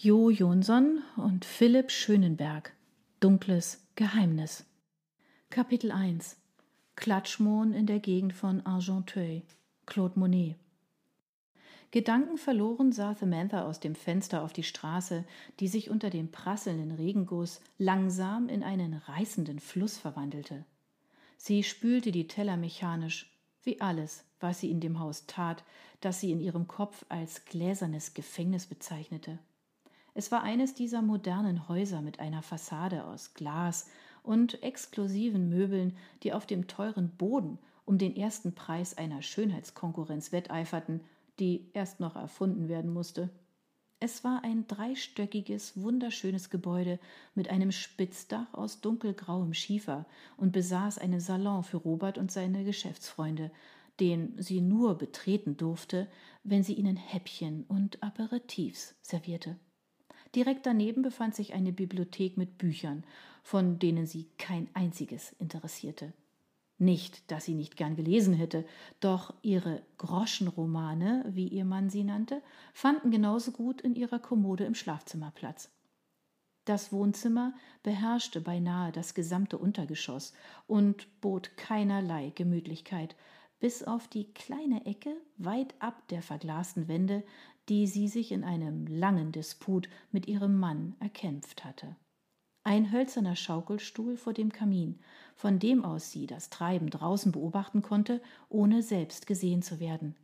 Jo Jonsson und Philipp Schönenberg Dunkles Geheimnis Kapitel 1 Klatschmohn in der Gegend von Argenteuil Claude Monet Gedankenverloren sah Samantha aus dem Fenster auf die Straße, die sich unter dem prasselnden Regenguss langsam in einen reißenden Fluss verwandelte. Sie spülte die Teller mechanisch, wie alles, was sie in dem Haus tat, das sie in ihrem Kopf als gläsernes Gefängnis bezeichnete. Es war eines dieser modernen Häuser mit einer Fassade aus Glas und exklusiven Möbeln, die auf dem teuren Boden um den ersten Preis einer Schönheitskonkurrenz wetteiferten, die erst noch erfunden werden musste. Es war ein dreistöckiges, wunderschönes Gebäude mit einem Spitzdach aus dunkelgrauem Schiefer und besaß einen Salon für Robert und seine Geschäftsfreunde, den sie nur betreten durfte, wenn sie ihnen Häppchen und Aperitifs servierte. Direkt daneben befand sich eine Bibliothek mit Büchern, von denen sie kein einziges interessierte. Nicht, dass sie nicht gern gelesen hätte, doch ihre Groschenromane, wie ihr Mann sie nannte, fanden genauso gut in ihrer Kommode im Schlafzimmer Platz. Das Wohnzimmer beherrschte beinahe das gesamte Untergeschoss und bot keinerlei Gemütlichkeit, bis auf die kleine Ecke weit ab der verglasten Wände, die sie sich in einem langen Disput mit ihrem Mann erkämpft hatte. Ein hölzerner Schaukelstuhl vor dem Kamin, von dem aus sie das Treiben draußen beobachten konnte, ohne selbst gesehen zu werden.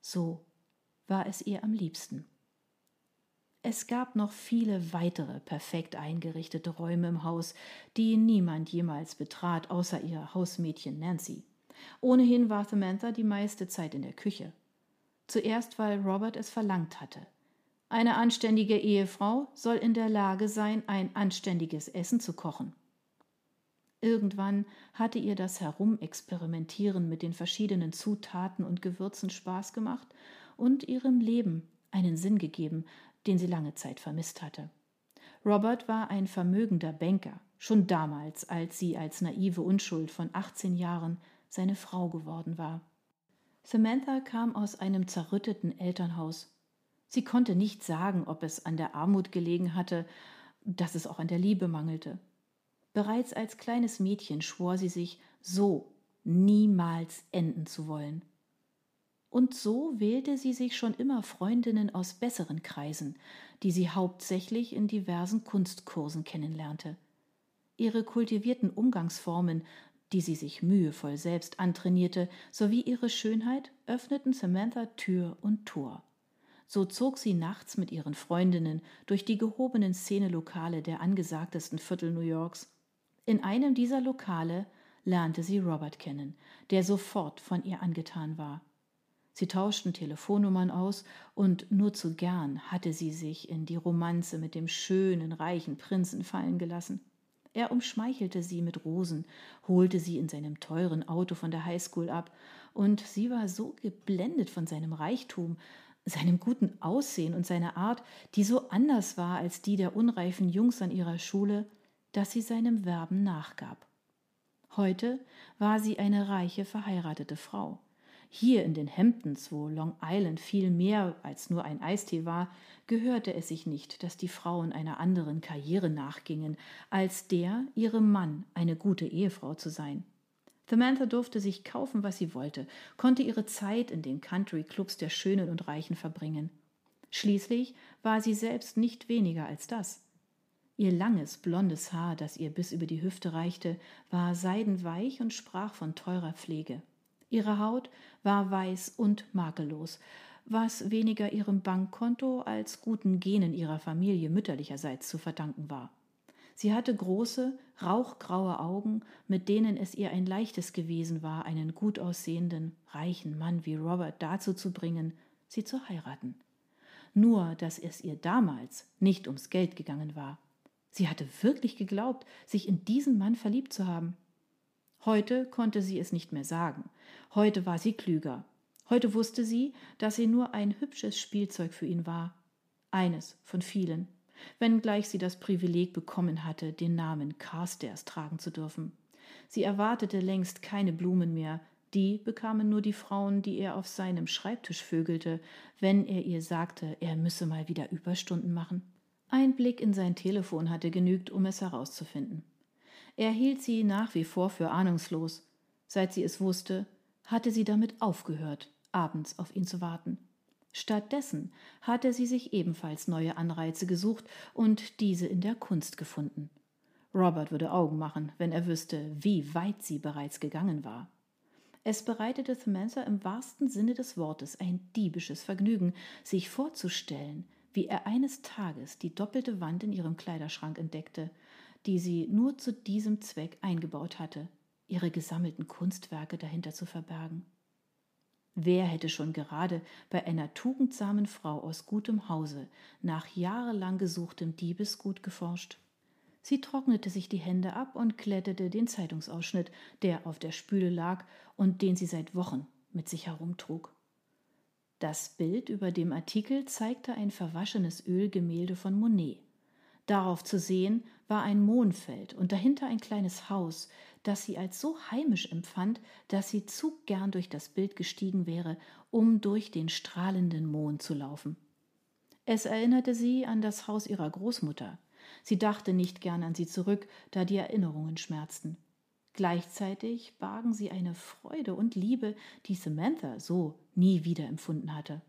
So war es ihr am liebsten. Es gab noch viele weitere perfekt eingerichtete Räume im Haus, die niemand jemals betrat, außer ihr Hausmädchen Nancy. Ohnehin war Samantha die meiste Zeit in der Küche. Zuerst, weil Robert es verlangt hatte. Eine anständige Ehefrau soll in der Lage sein, ein anständiges Essen zu kochen. Irgendwann hatte ihr das Herumexperimentieren mit den verschiedenen Zutaten und Gewürzen Spaß gemacht und ihrem Leben einen Sinn gegeben, den sie lange Zeit vermisst hatte. Robert war ein vermögender Banker, schon damals, als sie als naive Unschuld von 18 Jahren seine Frau geworden war. Samantha kam aus einem zerrütteten Elternhaus. Sie konnte nicht sagen, ob es an der Armut gelegen hatte, dass es auch an der Liebe mangelte. Bereits als kleines Mädchen schwor sie sich, so niemals enden zu wollen. Und so wählte sie sich schon immer Freundinnen aus besseren Kreisen, die sie hauptsächlich in diversen Kunstkursen kennenlernte. Ihre kultivierten Umgangsformen die sie sich mühevoll selbst antrainierte, sowie ihre Schönheit öffneten Samantha Tür und Tor. So zog sie nachts mit ihren Freundinnen durch die gehobenen Szenelokale der angesagtesten Viertel New Yorks. In einem dieser Lokale lernte sie Robert kennen, der sofort von ihr angetan war. Sie tauschten Telefonnummern aus, und nur zu gern hatte sie sich in die Romanze mit dem schönen, reichen Prinzen fallen gelassen. Er umschmeichelte sie mit Rosen, holte sie in seinem teuren Auto von der Highschool ab, und sie war so geblendet von seinem Reichtum, seinem guten Aussehen und seiner Art, die so anders war als die der unreifen Jungs an ihrer Schule, dass sie seinem Werben nachgab. Heute war sie eine reiche verheiratete Frau. Hier in den Hamptons, wo Long Island viel mehr als nur ein Eistee war, gehörte es sich nicht, dass die Frauen einer anderen Karriere nachgingen, als der, ihrem Mann eine gute Ehefrau zu sein. Samantha durfte sich kaufen, was sie wollte, konnte ihre Zeit in den Country-Clubs der Schönen und Reichen verbringen. Schließlich war sie selbst nicht weniger als das. Ihr langes, blondes Haar, das ihr bis über die Hüfte reichte, war seidenweich und sprach von teurer Pflege. Ihre Haut war weiß und makellos, was weniger ihrem Bankkonto als guten Genen ihrer Familie mütterlicherseits zu verdanken war. Sie hatte große, rauchgraue Augen, mit denen es ihr ein leichtes gewesen war, einen gut aussehenden, reichen Mann wie Robert dazu zu bringen, sie zu heiraten. Nur, dass es ihr damals nicht ums Geld gegangen war. Sie hatte wirklich geglaubt, sich in diesen Mann verliebt zu haben. Heute konnte sie es nicht mehr sagen. Heute war sie klüger. Heute wusste sie, dass sie nur ein hübsches Spielzeug für ihn war. Eines von vielen. Wenngleich sie das Privileg bekommen hatte, den Namen Carstairs tragen zu dürfen. Sie erwartete längst keine Blumen mehr, die bekamen nur die Frauen, die er auf seinem Schreibtisch vögelte, wenn er ihr sagte, er müsse mal wieder Überstunden machen. Ein Blick in sein Telefon hatte genügt, um es herauszufinden. Er hielt sie nach wie vor für ahnungslos. Seit sie es wusste, hatte sie damit aufgehört, abends auf ihn zu warten. Stattdessen hatte sie sich ebenfalls neue Anreize gesucht und diese in der Kunst gefunden. Robert würde Augen machen, wenn er wüsste, wie weit sie bereits gegangen war. Es bereitete Samantha im wahrsten Sinne des Wortes ein diebisches Vergnügen, sich vorzustellen, wie er eines Tages die doppelte Wand in ihrem Kleiderschrank entdeckte, die sie nur zu diesem Zweck eingebaut hatte, ihre gesammelten Kunstwerke dahinter zu verbergen. Wer hätte schon gerade bei einer tugendsamen Frau aus gutem Hause nach jahrelang gesuchtem Diebesgut geforscht? Sie trocknete sich die Hände ab und kletterte den Zeitungsausschnitt, der auf der Spüle lag und den sie seit Wochen mit sich herumtrug. Das Bild über dem Artikel zeigte ein verwaschenes Ölgemälde von Monet. Darauf zu sehen war ein Mohnfeld und dahinter ein kleines Haus, das sie als so heimisch empfand, dass sie zu gern durch das Bild gestiegen wäre, um durch den strahlenden Mohn zu laufen. Es erinnerte sie an das Haus ihrer Großmutter. Sie dachte nicht gern an sie zurück, da die Erinnerungen schmerzten. Gleichzeitig bargen sie eine Freude und Liebe, die Samantha so nie wieder empfunden hatte.